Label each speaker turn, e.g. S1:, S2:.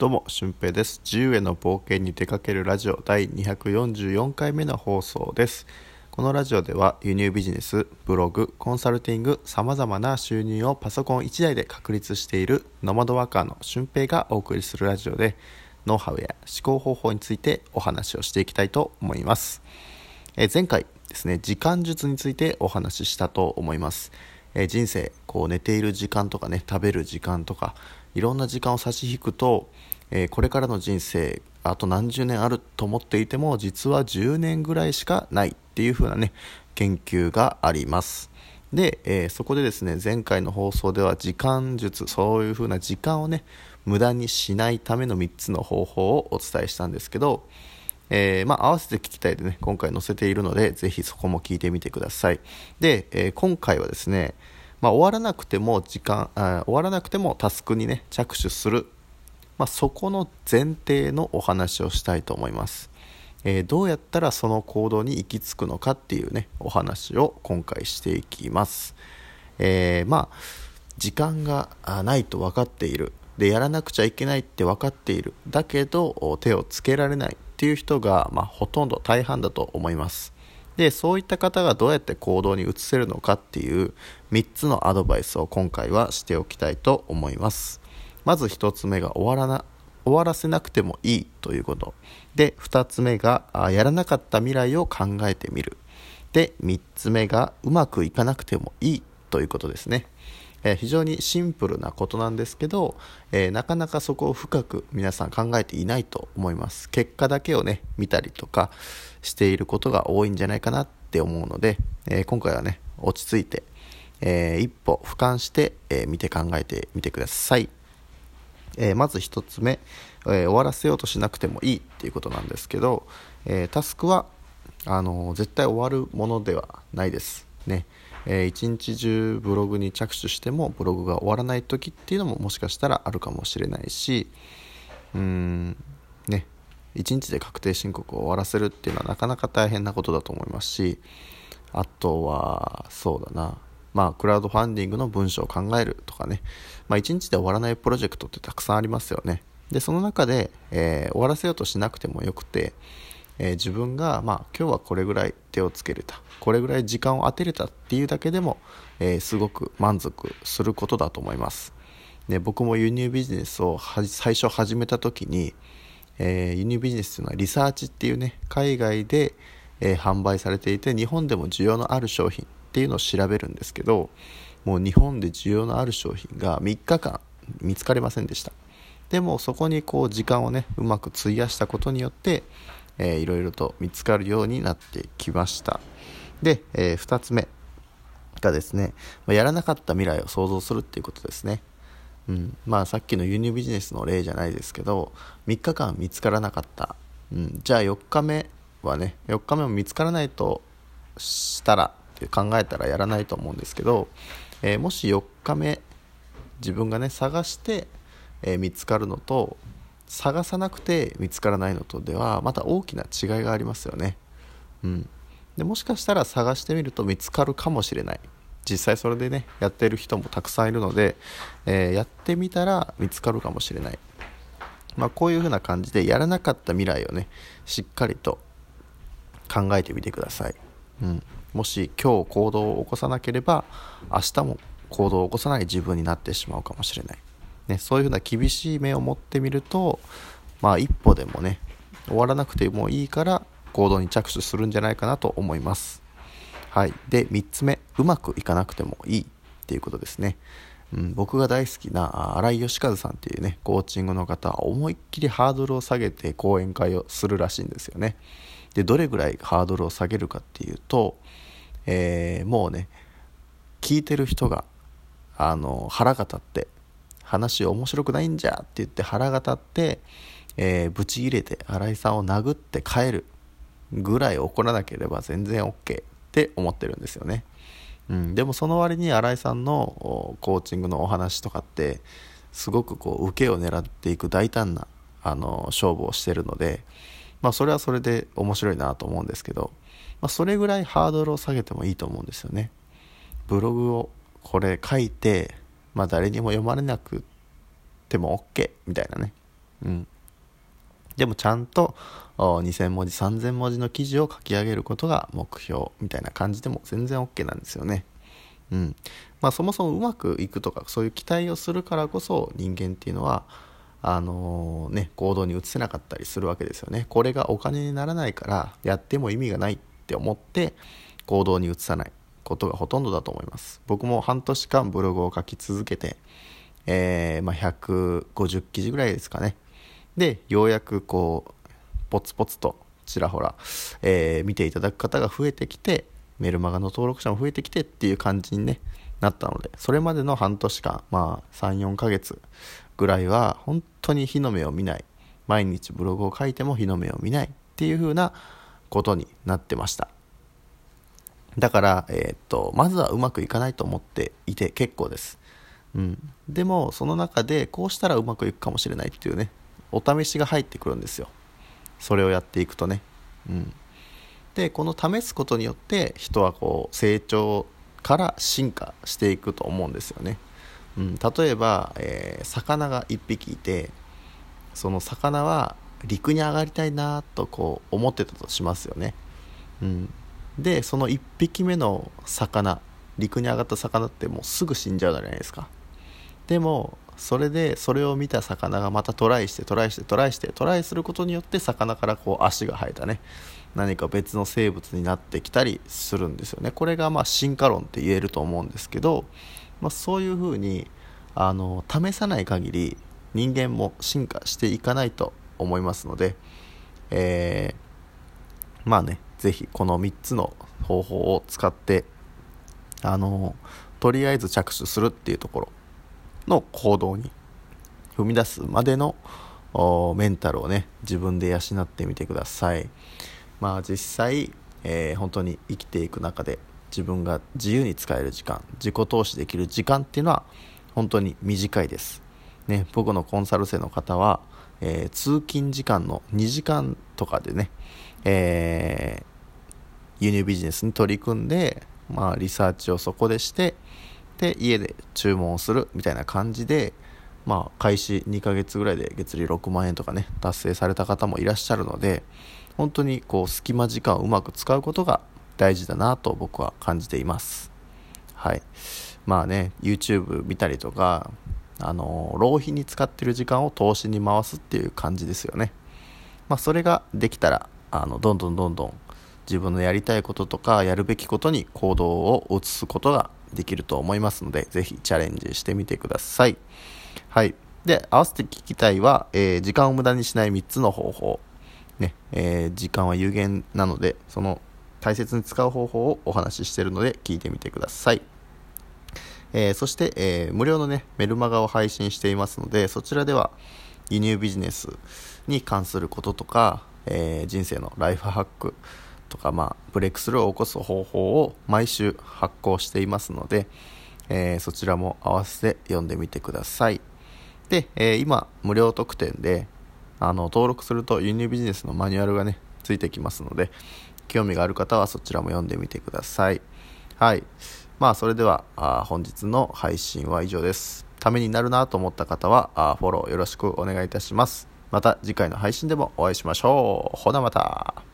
S1: どうも、俊平です。自由への冒険に出かけるラジオ第244回目の放送です。このラジオでは輸入ビジネス、ブログ、コンサルティング、様々な収入をパソコン1台で確立しているノマドワーカーの俊平がお送りするラジオで、ノウハウや思考方法についてお話をしていきたいと思います。え前回ですね、時間術についてお話ししたと思います。え人生、こう寝ている時間とかね、食べる時間とか、いろんな時間を差し引くと、えーこれからの人生、あと何十年あると思っていても、実は10年ぐらいしかないっていう風なね、研究があります。で、えーそこでですね、前回の放送では時間術、そういう風な時間をね、無駄にしないための3つの方法をお伝えしたんですけど、えーまあ、合わせて聞きたいでね、今回載せているので、ぜひそこも聞いてみてください。で、えー今回はですね、まあ、終わらなくても時間あ、終わらなくてもタスクにね、着手する。まあ、そこの前提のお話をしたいと思います。えーどうやったらその行動に行き着くのかっていうね、お話を今回していきます。えーまあ、時間がないと分かっている。で、やらなくちゃいけないって分かっている。だけど、手をつけられないっていう人が、まあ、ほとんど大半だと思います。で、そういった方がどうやって行動に移せるのかっていう3つのアドバイスを今回はしておきたいと思います。まず1つ目が終わらな、終わらせなくてもいいということ。で、2つ目がやらなかった未来を考えてみる。で、3つ目がうまくいかなくてもいいということですね。えー非常にシンプルなことなんですけど、えーなかなかそこを深く皆さん考えていないと思います。結果だけをね、見たりとかしていることが多いんじゃないかなって思うので、えー今回はね、落ち着いて、え一歩俯瞰して、え見て考えてみてください。えーまず1つ目、えー終わらせようとしなくてもいいっていうことなんですけど、えータスクはあの絶対終わるものではないですね、えー一日中ブログに着手してもブログが終わらない時っていうのももしかしたらあるかもしれないしうーんね。一日で確定申告を終わらせるっていうのはなかなか大変なことだと思いますしあとはそうだな。まあクラウドファンディングの文章を考えるとかね。まあ一日で終わらないプロジェクトってたくさんありますよね。でその中で、えー終わらせようとしなくてもよくて、えー自分が、まあ、今日はこれぐらい手をつけれた。これぐらい時間を当てれたっていうだけでも、えーすごく満足することだと思います。で僕も輸入ビジネスをは最初始めた時に、えー輸入ビジネスというのはリサーチっていうね海外で、えー販売されていて日本でも需要のある商品っていうのを調べるんですけどもう日本で需要のある商品が3日間見つかりませんでした。でもそこにこう時間をねうまく費やしたことによって、えーいろいろと見つかるようになってきました。で、え2つ目がですねやらなかった未来を想像するっていうことですね。うん、まあさっきの輸入ビジネスの例じゃないですけど3日間見つからなかった、うん、じゃあ4日目はね4日目も見つからないとしたらって考えたらやらないと思うんですけど、えーもし4日目自分がね探して、えー見つかるのと探さなくて見つからないのとではまた大きな違いがありますよね、うん、でもしかしたら探してみると見つかるかもしれない。実際それでねやってる人もたくさんいるので、えーやってみたら見つかるかもしれない、まあ、こういう風な感じでやらなかった未来をねしっかりと考えてみてください、うん、もし今日行動を起こさなければ明日も行動を起こさない自分になってしまうかもしれない、ね、そういうふうな厳しい目を持ってみるとまあ一歩でもね終わらなくてもいいから行動に着手するんじゃないかなと思います。はい。で3つ目うまくいかなくてもいい。っていうことですね。うん、僕が大好きなあ新井義和さんっていうねコーチングの方思いっきりハードルを下げて講演会をするらしいんですよね。でどれぐらいハードルを下げるかっていうと、えーもうね聞いてる人があの腹が立って話面白くないんじゃって言って腹が立って、えー、ブチ切れて新井さんを殴って帰るぐらい怒らなければ全然 OK って思ってるんですよね。うん、でもその割に新井さんのコーチングのお話とかってすごくこう受けを狙っていく大胆なあの勝負をしてるので、まあ、それはそれで面白いなと思うんですけど、まあ、それぐらいハードルを下げてもいいと思うんですよね。ブログをこれ書いて、まあ、誰にも読まれなくても OK みたいなね。うん。でもちゃんと2000文字3000文字の記事を書き上げることが目標みたいな感じでも全然 OK なんですよね。うん。まあそもそもうまくいくとかそういう期待をするからこそ人間っていうのはあのー、ね行動に移せなかったりするわけですよね。これがお金にならないからやっても意味がないって思って行動に移さないことがほとんどだと思います。僕も半年間ブログを書き続けて、えー、まあ、150記事ぐらいですかね。でようやくこうポツポツとちらほら、えー、見ていただく方が増えてきてメルマガの登録者も増えてきてっていう感じに、ね、なったのでそれまでの半年間まあ34ヶ月ぐらいは本当に日の目を見ない。毎日ブログを書いても日の目を見ないっていう風なことになってました。だから、えー、っとまずはうまくいかないと思っていて結構です、うん、でもその中でこうしたらうまくいくかもしれないっていうねお試しが入ってくるんですよ。それをやっていくとね、うん、でこの試すことによって人はこう成長から進化していくと思うんですよね、うん、例えば、えー、魚が1匹いてその魚は陸に上がりたいなとこう思ってたとしますよね、うん、でその1匹目の魚陸に上がった魚ってもうすぐ死んじゃうじゃないですか。でもそれでそれを見た魚がまたトライしてトライしてトライしてトライすることによって魚からこう足が生えたね。何か別の生物になってきたりするんですよね。これがまあ進化論って言えると思うんですけど、まあ、そういうふうにあの試さない限り人間も進化していかないと思いますので、えー、まあね是非この3つの方法を使ってあのとりあえず着手するっていうところの行動に踏み出すまでのメンタルをね自分で養ってみてください。まあ実際、えー、本当に生きていく中で自分が自由に使える時間自己投資できる時間っていうのは本当に短いです。ね僕のコンサル生の方は、えー、通勤時間の2時間とかでね、えー、輸入ビジネスに取り組んで、まあ、リサーチをそこでしてで家で注文をするみたいな感じで、まあ、開始2ヶ月ぐらいで月利6万円とかね達成された方もいらっしゃるので本当にこう隙間時間をうまく使うことが大事だなと僕は感じています。はい。まあね YouTube 見たりとかあの浪費に使ってる時間を投資に回すっていう感じですよね。まあそれができたらあのどんどんどんどん自分のやりたいこととかやるべきことに行動を移すことができると思いますので、ぜひチャレンジしてみてください。はい。で、合わせて聞きたいは、えー、時間を無駄にしない3つの方法。ね、えー、時間は有限なので、その大切に使う方法をお話ししているので聞いてみてください。えー、そして、えー、無料のね、メルマガを配信していますので、そちらでは輸入ビジネスに関することとか、えー、人生のライフハック、とか、まあ、ブレイクスルーを起こす方法を毎週発行していますので、えー、そちらも合わせて読んでみてください。で、えー、今、無料特典で、あの、登録すると輸入ビジネスのマニュアルがね、ついてきますので、興味がある方はそちらも読んでみてください。はい。まあ、それでは、あ本日の配信は以上です。ためになるなと思った方は、あフォローよろしくお願いいたします。また次回の配信でもお会いしましょう。ほなまた。